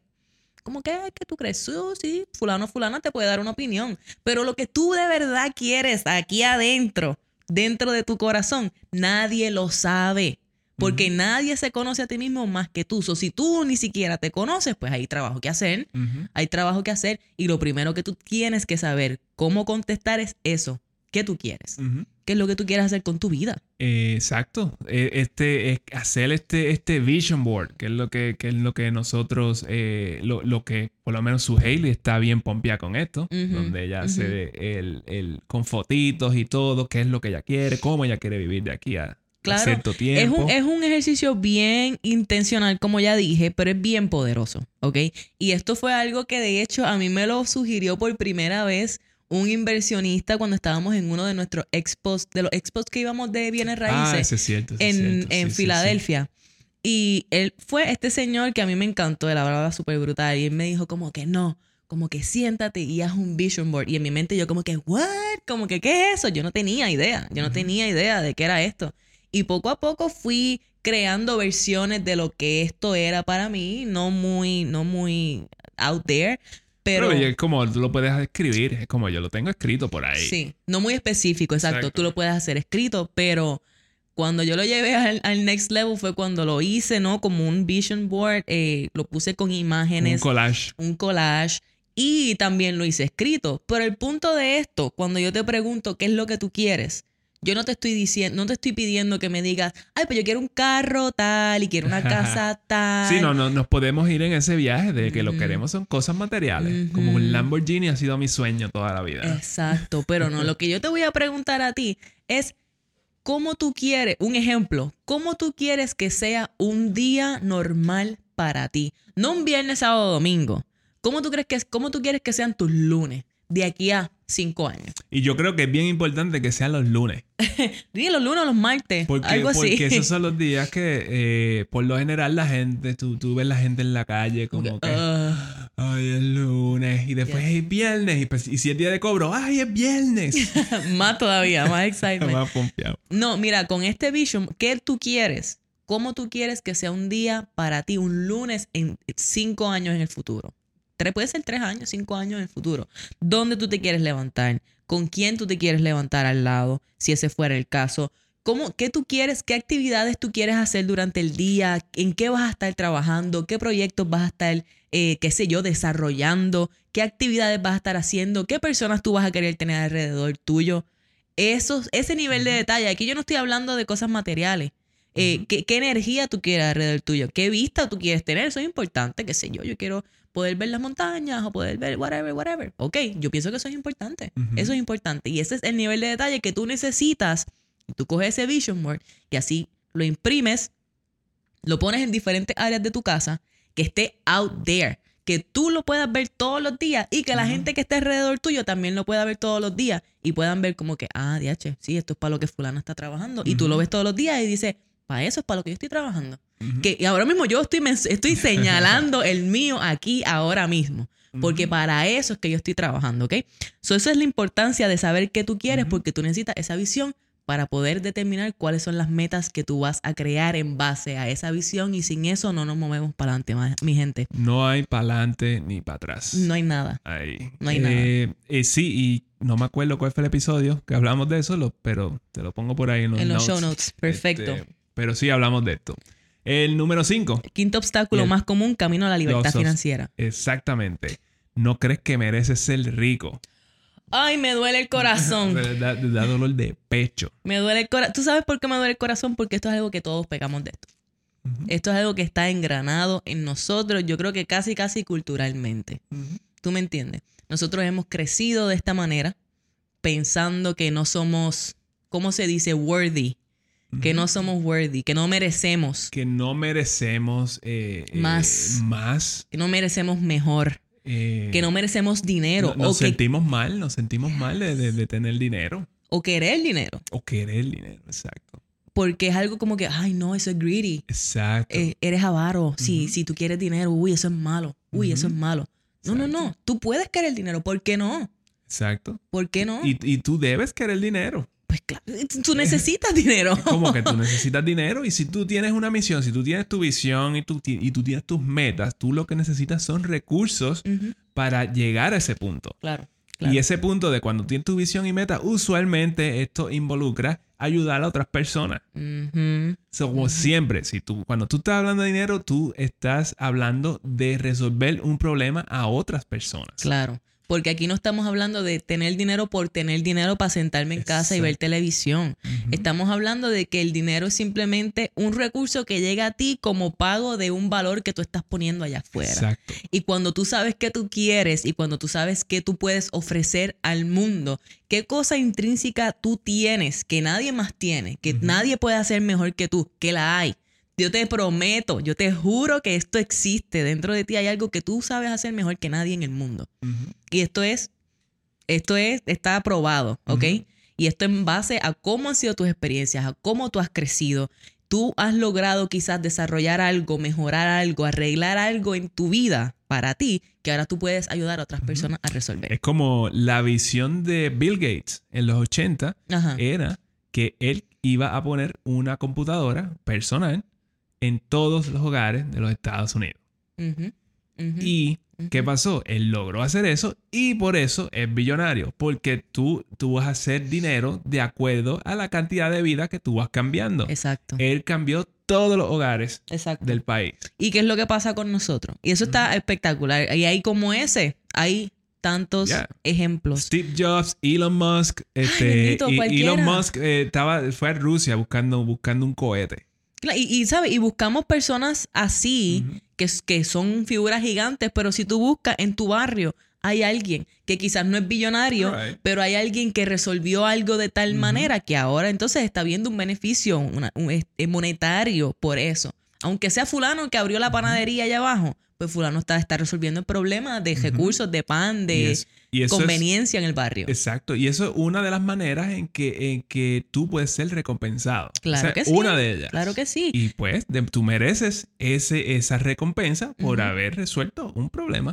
Como que, ay, ¿qué tú crees? Sí, sí, fulano, fulana te puede dar una opinión. Pero lo que tú de verdad quieres aquí adentro, dentro de tu corazón, nadie lo sabe. Porque nadie se conoce a ti mismo más que tú. O si tú ni siquiera te conoces, pues hay trabajo que hacer hay trabajo que hacer y lo primero que tú tienes que saber cómo contestar es eso. ¿Qué tú quieres? ¿Qué es lo que tú quieres hacer con tu vida? Eh, exacto. Eh, Este, es hacer este, este vision board, que es lo que, que es lo que nosotros, eh, lo, lo que por lo menos su Hailey está bien pompeada con esto, donde ella hace el, el, con fotitos y todo, qué es lo que ella quiere, cómo ella quiere vivir de aquí a Claro, cierto Es un, es un ejercicio bien intencional, como ya dije, pero es bien poderoso, ¿ok? Y esto fue algo que de hecho a mí me lo sugirió por primera vez un inversionista cuando estábamos en uno de nuestros expos, de los expos que íbamos de bienes ah, raíces. ese es cierto. ese es en, cierto. en Sí, sí. Filadelfia. Y él fue este señor que a mí me encantó, él hablaba súper brutal. Y él me dijo como que no, como que siéntate y haz un vision board. Y en mi mente yo como que, ¿what? Como que, ¿qué es eso? Yo no tenía idea, yo no tenía idea de qué era esto. Y poco a poco fui creando versiones de lo que esto era para mí, no muy, no muy out there, pero... Pero es como tú lo puedes escribir, es como yo lo tengo escrito por ahí. Sí, no muy específico, exacto. Exacto. Tú lo puedes hacer escrito, pero cuando yo lo llevé al, al next level fue cuando lo hice, ¿no? Como un vision board, eh, lo puse con Un imágenes, collage. un collage y también lo hice escrito. Pero el punto de esto, cuando yo te pregunto qué es lo que tú quieres, yo no te estoy diciendo, no te estoy pidiendo que me digas, ay, pues yo quiero un carro tal y quiero una casa tal. Sí, no, no, nos podemos ir en ese viaje de que lo queremos son cosas materiales. Como un. Lamborghini ha sido mi sueño toda la vida. Exacto, pero no, lo que yo te voy a preguntar a ti es cómo tú quieres, un ejemplo, cómo tú quieres que sea un día normal para ti, no un viernes, sábado, domingo. ¿Cómo tú crees que cómo tú quieres que sean tus lunes de aquí a cinco años? Y yo creo que es bien importante que sean los lunes. Dile los lunes o los martes, Porque, algo así. porque esos son los días que, eh, por lo general, la gente, tú, tú ves la gente en la calle como que, Ah, ay, es lunes. Y después es viernes. Y, pues- y si es día de cobro, ay, es viernes. más todavía, más excitement. Más pompeado. No, mira, con este vision, ¿qué tú quieres? ¿Cómo tú quieres que sea un día para ti, un lunes en cinco años en el futuro? Tres, puede ser tres años, cinco años en el futuro. ¿Dónde tú te quieres levantar? ¿Con quién tú te quieres levantar al lado? Si ese fuera el caso. ¿Cómo, ¿Qué tú quieres? ¿Qué actividades tú quieres hacer durante el día? ¿En qué vas a estar trabajando? ¿Qué proyectos vas a estar, eh, qué sé yo, desarrollando? ¿Qué actividades vas a estar haciendo? ¿Qué personas tú vas a querer tener alrededor tuyo? Esos, ese nivel de detalle. Aquí yo no estoy hablando de cosas materiales. Eh. ¿qué, qué energía tú quieres alrededor tuyo? ¿Qué vista tú quieres tener? Eso es importante, qué sé yo. Yo quiero poder ver las montañas o poder ver whatever, whatever. Ok, yo pienso que eso es importante. Eso es importante. Y ese es el nivel de detalle que tú necesitas. Tú coges ese vision board y así lo imprimes, lo pones en diferentes áreas de tu casa, que esté out there, que tú lo puedas ver todos los días y que la gente que esté alrededor tuyo también lo pueda ver todos los días y puedan ver como que, ah, DH, sí, esto es para lo que fulana está trabajando. Y tú lo ves todos los días y dices, para eso es para lo que yo estoy trabajando. Ujú. Que y ahora mismo yo estoy, estoy señalando el mío aquí, ahora mismo. Porque para eso es que yo estoy trabajando, ¿ok? So, eso es la importancia de saber qué tú quieres, porque tú necesitas esa visión para poder determinar cuáles son las metas que tú vas a crear en base a esa visión y sin eso no nos movemos para adelante, mi gente. No hay para adelante ni para atrás. No hay nada. Ahí. No hay Eh, eh, sí, y no me acuerdo cuál fue el episodio que hablamos de eso, pero te lo pongo por ahí en los, En los notes. show notes. Perfecto. Este, pero sí hablamos de esto. El número 5. Quinto obstáculo el- más común, camino a la libertad financiera. Exactamente. No crees que mereces ser rico. Ay, me duele el corazón. da, da dolor de pecho. me duele el corazón. ¿Tú sabes por qué me duele el corazón? Porque esto es algo que todos pegamos de esto. Esto es algo que está engranado en nosotros, yo creo que casi, casi culturalmente. ¿Tú me entiendes? Nosotros hemos crecido de esta manera, pensando que no somos, ¿cómo se dice? Worthy. Que no somos worthy, que no merecemos, Que no merecemos eh, eh, Más. más. que no merecemos mejor, eh, que no merecemos dinero no- nos o, que, sentimos mal, nos sentimos mal de, de- de tener dinero. o querer dinero. O querer dinero, exacto. Porque es algo como que, ay, no, eso es greedy. Exacto. Eres avaro. si, si tú quieres dinero, uy, eso es malo. Uy, eso es malo. No, no, no. Tú puedes querer dinero. ¿Por qué no? exacto. ¿Por qué no? Y, y tú debes querer dinero. Pues claro, tú necesitas dinero. Como que tú necesitas dinero y si tú tienes una misión, si tú tienes tu visión y tú, y tú tienes tus metas, tú lo que necesitas son recursos para llegar a ese punto. Claro, claro. Y ese punto de cuando tienes tu visión y meta, usualmente esto involucra ayudar a otras personas. So, como siempre, si tú, cuando tú estás hablando de dinero, tú estás hablando de resolver un problema a otras personas. Claro. Porque aquí no estamos hablando de tener dinero por tener dinero para sentarme en casa y ver televisión. Estamos hablando de que el dinero es simplemente un recurso que llega a ti como pago de un valor que tú estás poniendo allá afuera. Exacto. Y cuando tú sabes qué tú quieres y cuando tú sabes qué tú puedes ofrecer al mundo, qué cosa intrínseca tú tienes que nadie más tiene, que nadie puede hacer mejor que tú, que la hay. Yo te prometo, yo te juro que esto existe. Dentro de ti hay algo que tú sabes hacer mejor que nadie en el mundo. Y esto es, esto es, está aprobado, ¿ok? Y esto en base a cómo han sido tus experiencias, a cómo tú has crecido. Tú has logrado quizás desarrollar algo, mejorar algo, arreglar algo en tu vida para ti, que ahora tú puedes ayudar a otras personas a resolver. Es como la visión de Bill Gates en los 80 Ajá. era que él iba a poner una computadora personal en todos los hogares de los Estados Unidos. ¿Y qué pasó? Él logró hacer eso y por eso es billonario, porque tú, tú vas a hacer dinero de acuerdo a la cantidad de vida que tú vas cambiando. Exacto. Él cambió todos los hogares Exacto. del país. ¿Y qué es lo que pasa con nosotros? Y eso está espectacular. Y ahí como ese, hay tantos Yeah. ejemplos. Steve Jobs, Elon Musk, este, bendito. Elon Musk eh, estaba, fue a Rusia buscando, buscando un cohete. Y, y, ¿sabes? Y buscamos personas así, que, que son figuras gigantes, pero si tú buscas en tu barrio, hay alguien que quizás no es billonario, Right. pero hay alguien que resolvió algo de tal manera que ahora entonces está viendo un beneficio una- un, este, monetario por eso. Aunque sea fulano que abrió la panadería allá abajo, pues fulano está, está resolviendo el problema de recursos, de pan, de y es- conveniencia en el barrio. Exacto. Y eso es una de las maneras en que, en que tú puedes ser recompensado. Claro que sí. Una de ellas. Claro que sí. Y pues de- tú mereces ese, esa recompensa por haber resuelto un problema.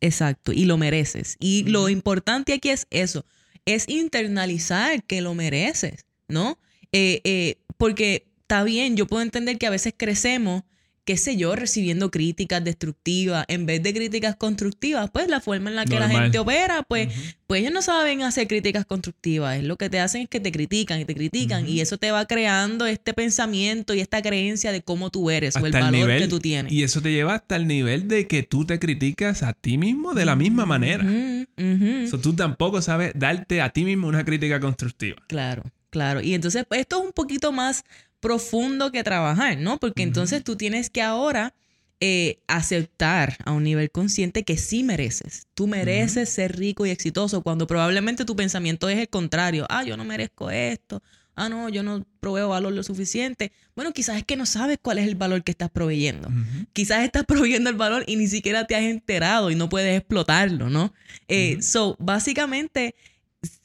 Exacto, y lo mereces. Y lo importante aquí es eso, es internalizar que lo mereces, ¿no? Eh, eh, porque está bien, yo puedo entender que a veces crecemos, qué sé yo, recibiendo críticas destructivas en vez de críticas constructivas, pues la forma en la que la gente opera, pues, pues ellos no saben hacer críticas constructivas, es lo que te hacen es que te critican y te critican y eso te va creando este pensamiento y esta creencia de cómo tú eres o el valor nivel- que tú tienes. Y eso te lleva hasta el nivel de que tú te criticas a ti mismo de la misma manera. Ujú. So, tú tampoco sabes darte a ti mismo una crítica constructiva. Claro, claro. Y entonces pues, esto es un poquito más profundo que trabajar, ¿no? Porque entonces tú tienes que ahora eh, aceptar a un nivel consciente que sí mereces. Tú mereces ser rico y exitoso cuando probablemente tu pensamiento es el contrario. Ah, yo no merezco esto. Ah, no, yo no proveo valor lo suficiente. Bueno, quizás es que no sabes cuál es el valor que estás proveyendo. Quizás estás proveyendo el valor y ni siquiera te has enterado y no puedes explotarlo, ¿no? Eh. So, básicamente,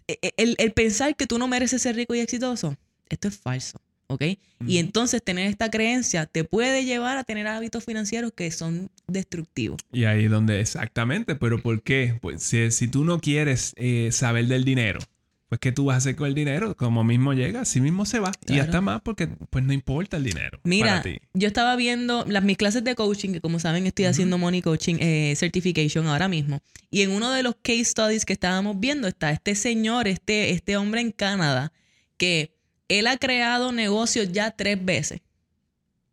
e- e- el, el pensar que tú no mereces ser rico y exitoso, esto es falso, ¿ok? Y entonces tener esta creencia te puede llevar a tener hábitos financieros que son destructivos. Y ahí donde exactamente, pero ¿por qué? Pues si, si tú no quieres eh, saber del dinero, pues ¿qué tú vas a hacer con el dinero? Como mismo llega, así mismo se va. Y Claro. hasta más porque pues no importa el dinero Mira, para ti. yo estaba viendo las, mis clases de coaching, que como saben estoy haciendo Money Coaching eh, Certification ahora mismo. Y en uno de los case studies que estábamos viendo está este señor, este, este hombre en Canadá, que él ha creado negocios ya tres veces.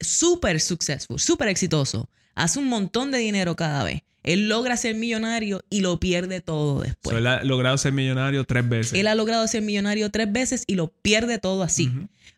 súper successful, súper exitoso, hace un montón de dinero cada vez. Él logra ser millonario y lo pierde todo después. So, él ha logrado ser millonario tres veces. Él ha logrado ser millonario tres veces y lo pierde todo así.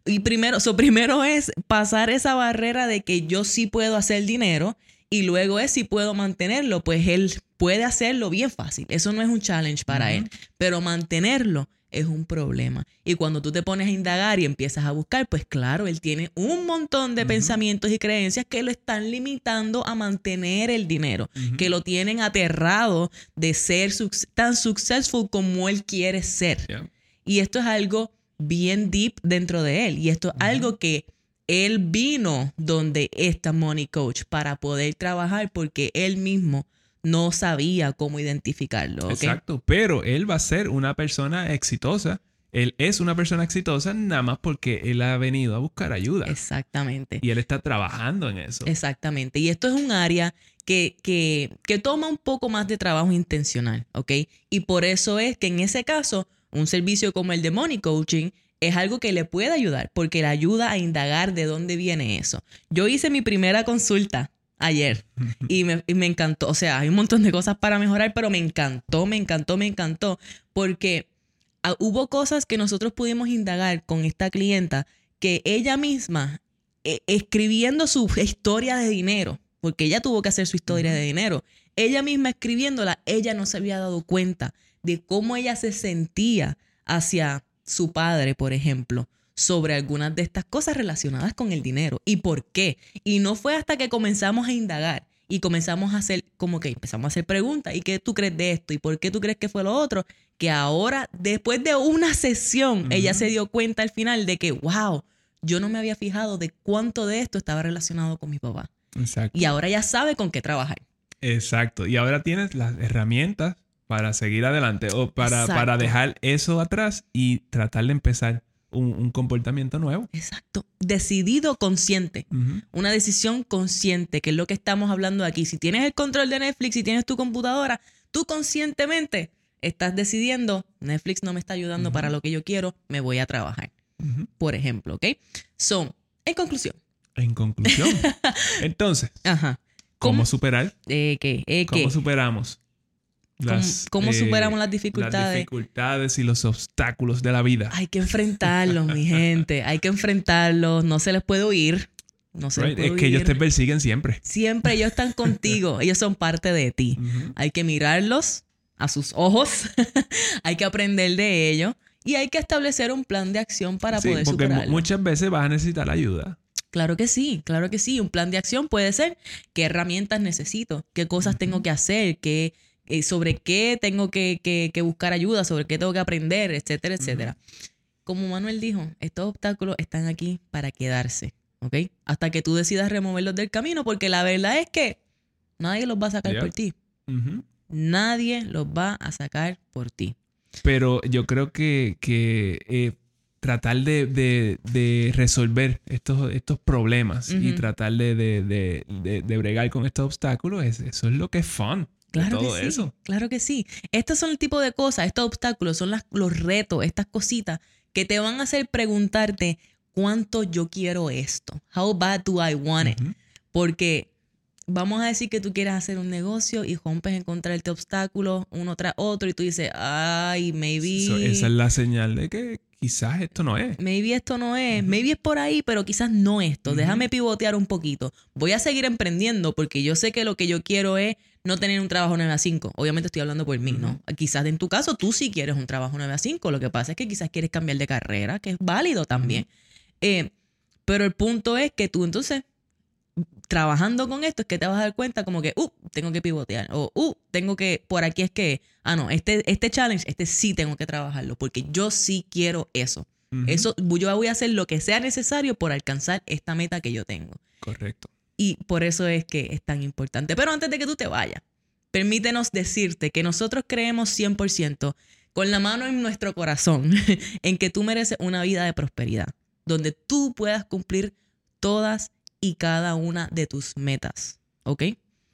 Y primero, so primero es pasar esa barrera de que yo sí puedo hacer dinero y luego es si puedo mantenerlo, pues él puede hacerlo bien fácil. Eso no es un challenge para él, pero mantenerlo es un problema. Y cuando tú te pones a indagar y empiezas a buscar, pues claro, él tiene un montón de pensamientos y creencias que lo están limitando a mantener el dinero, que lo tienen aterrado de ser tan successful como él quiere ser. Y esto es algo bien deep dentro de él. Y esto es algo que él vino donde está Money Coach para poder trabajar porque él mismo no sabía cómo identificarlo. Exacto, pero él va a ser una persona exitosa. Él es una persona exitosa nada más porque él ha venido a buscar ayuda. Exactamente. Y él está trabajando en eso. Exactamente. Y esto es un área que, que, que toma un poco más de trabajo intencional, ¿ok? Y por eso es que en ese caso, un servicio como el de Money Coaching es algo que le puede ayudar porque le ayuda a indagar de dónde viene eso. Yo hice mi primera consulta ayer. Y me, encantó. O sea, hay un montón de cosas para mejorar, pero me encantó, me encantó, me encantó. Porque ah, hubo cosas que nosotros pudimos indagar con esta clienta que ella misma, e, escribiendo su historia de dinero, porque ella tuvo que hacer su historia de dinero, ella misma escribiéndola, ella no se había dado cuenta de cómo ella se sentía hacia su padre, por ejemplo, sobre algunas de estas cosas relacionadas con el dinero y por qué. Y no fue hasta que comenzamos a indagar y comenzamos a hacer, como que empezamos a hacer preguntas, ¿y qué tú crees de esto? ¿Y por qué tú crees que fue lo otro? Que ahora, después de una sesión, ella se dio cuenta al final de que, wow, yo no me había fijado de cuánto de esto estaba relacionado con mi papá. Exacto. Y ahora ya sabe con qué trabajar. Exacto. Y ahora tienes las herramientas para seguir adelante o para, para dejar eso atrás y tratar de empezar un, comportamiento nuevo. Exacto. Decidido consciente. Una decisión consciente, que es lo que estamos hablando aquí. Si tienes el control de Netflix, si tienes tu computadora, tú conscientemente estás decidiendo, Netflix no me está ayudando para lo que yo quiero, me voy a trabajar. Por ejemplo, ¿ok? Son, en conclusión. En conclusión. Entonces, ¿cómo, superar? Eh, ¿qué? Eh, ¿Cómo superamos ¿Cómo, eh, superamos las dificultades? Las dificultades y los obstáculos de la vida. Hay que enfrentarlos, mi gente. Hay que enfrentarlos. No se les puede huir. No se les puede es que ellos te persiguen siempre. Siempre ellos están contigo. ellos son parte de ti. Hay que mirarlos a sus ojos. hay que aprender de ellos. Y hay que establecer un plan de acción para sí, poder porque muchas veces vas a necesitar ayuda. Claro que sí, claro que sí. Un plan de acción puede ser qué herramientas necesito, qué cosas tengo que hacer, qué eh, sobre qué tengo que, buscar ayuda, sobre qué tengo que aprender, etcétera, etcétera. Como Manuel dijo, estos obstáculos están aquí para quedarse, ¿ok? Hasta que tú decidas removerlos del camino, porque la verdad es que nadie los va a sacar por ti. Nadie los va a sacar por ti. Pero yo creo que, eh, tratar de, resolver estos, estos problemas y tratar de, bregar con estos obstáculos, eso es lo que es fun. Claro todo que eso. sí, claro que sí. Estos son el tipo de cosas, estos obstáculos, son las, los retos, estas cositas que te van a hacer preguntarte cuánto yo quiero esto. How bad do I want it? Porque vamos a decir que tú quieres hacer un negocio y rompes encontrarte obstáculos uno tras otro y tú dices, ay, maybe. esa es la señal de que quizás esto no es. Maybe esto no es. Maybe es por ahí, pero quizás no esto. Déjame pivotear un poquito. Voy a seguir emprendiendo porque yo sé que lo que yo quiero es no tener un trabajo 9 a 5. Obviamente estoy hablando por mí, ¿no? Quizás en tu caso tú sí quieres un trabajo 9 a 5. Lo que pasa es que quizás quieres cambiar de carrera, que es válido también. Eh, pero el punto es que tú entonces, trabajando con esto, es que te vas a dar cuenta como que, uh, tengo que pivotear. O, uh, tengo que, por aquí es que, ah, no, este, este challenge, este sí tengo que trabajarlo, porque yo sí quiero eso. Eso, yo voy a hacer lo que sea necesario por alcanzar esta meta que yo tengo. Correcto. Y por eso es que es tan importante. Pero antes de que tú te vayas, permítenos decirte que nosotros creemos 100% con la mano en nuestro corazón en que tú mereces una vida de prosperidad, donde tú puedas cumplir todas y cada una de tus metas. ¿Ok?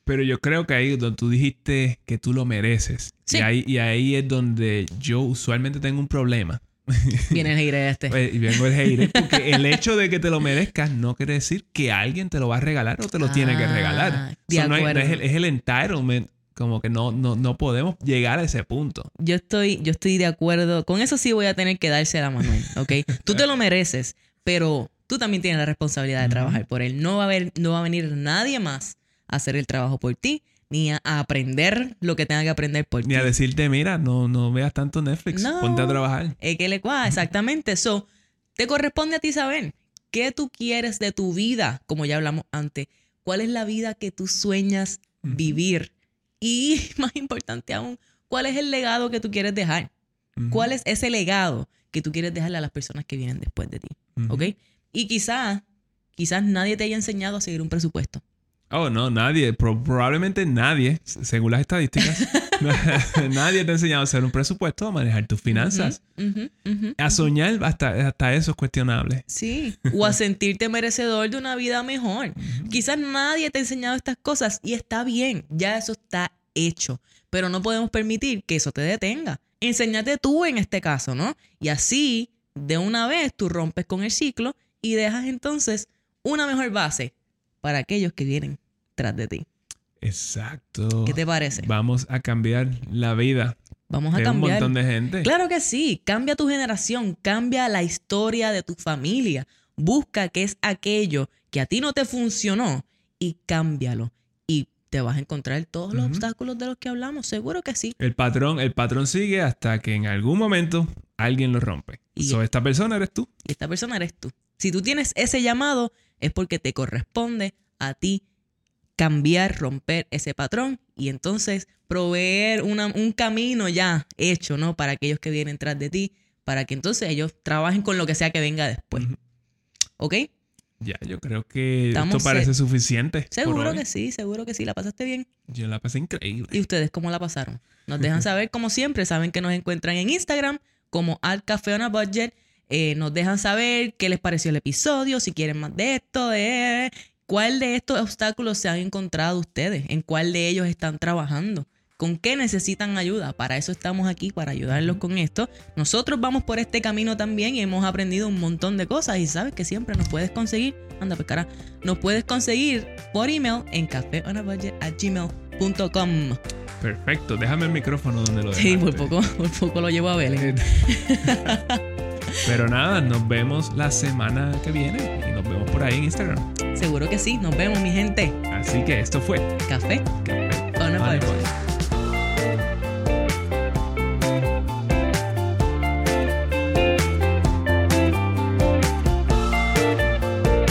Pero yo creo que ahí donde tú dijiste que tú lo mereces. Y, ahí, y ahí es donde yo usualmente tengo un problema. Viene el hater este. Pues, y vengo el hater porque el hecho de que te lo merezcas no quiere decir que alguien te lo va a regalar o te lo tiene que Ah, regalar. de So, no hay- no es, el, es el entitlement. Como que no, no, no podemos llegar a ese punto. Yo estoy, yo estoy de acuerdo. Con eso sí voy a tener que dársela a Manuel, ¿ok? Tú te lo mereces, pero tú también tienes la responsabilidad de trabajar por él. No va a haber, no va a venir nadie más a hacer el trabajo por ti, ni a, aprender lo que tenga que aprender por Ni ti. a decirte, mira, no, no veas tanto Netflix, No. ponte a trabajar. Es que le cuá, exactamente. So, te corresponde a ti saber qué tú quieres de tu vida, como ya hablamos antes. ¿Cuál es la vida que tú sueñas vivir? Y más importante aún, ¿cuál es el legado que tú quieres dejar? ¿Cuál es ese legado que tú quieres dejarle a las personas que vienen después de ti? Y quizás, quizás nadie te haya enseñado a seguir un presupuesto. Oh, no, nadie, pro- probablemente nadie, según las estadísticas, nadie te ha enseñado a hacer un presupuesto, a manejar tus finanzas. A soñar, hasta, hasta eso es cuestionable. Sí, o a sentirte merecedor de una vida mejor. Quizás nadie te ha enseñado estas cosas y está bien, ya eso está hecho, pero no podemos permitir que eso te detenga. Enséñate tú en este caso, ¿no? Y así, de una vez, tú rompes con el ciclo y dejas entonces una mejor base para aquellos que vienen tras de ti. Exacto. ¿Qué te parece? Vamos a cambiar la vida Vamos a de un cambiar. montón de gente. Claro que sí, cambia tu generación, cambia la historia de tu familia. Busca qué es aquello que a ti no te funcionó y cámbialo. Y te vas a encontrar todos los obstáculos de los que hablamos, seguro que sí. El patrón, el patrón sigue hasta que en algún momento alguien lo rompe. Y- So, esta persona eres tú. Y esta persona eres tú. Si tú tienes ese llamado, es porque te corresponde a ti cambiar, romper ese patrón y entonces proveer una- un camino ya hecho, ¿no? Para aquellos que vienen tras de ti, para que entonces ellos trabajen con lo que sea que venga después. ¿Ok? Ya, yo creo que Estamos esto parece suficiente. Seguro que sí, seguro que sí. ¿La pasaste bien? Yo la pasé increíble. ¿Y ustedes cómo la pasaron? Nos dejan saber, como siempre, saben que nos encuentran en Instagram como al Café on a Budget. Eh, nos dejan saber qué les pareció el episodio, si quieren más de esto, de cuál de estos obstáculos se han encontrado ustedes, en cuál de ellos están trabajando, con qué necesitan ayuda. Para eso estamos aquí, para ayudarlos con esto. Nosotros vamos por este camino también y hemos aprendido un montón de cosas y sabes que siempre nos puedes conseguir, anda pues cara, nos puedes conseguir por email en cafeonabudget@gmail.com. Perfecto. Déjame el micrófono donde lo Sí, por dejaste. poco, por poco lo llevo a Belén. Pero nada, nos vemos la semana que viene y nos vemos por ahí en Instagram. Seguro que sí, nos vemos, mi gente. Así que esto fue Café, Café. Con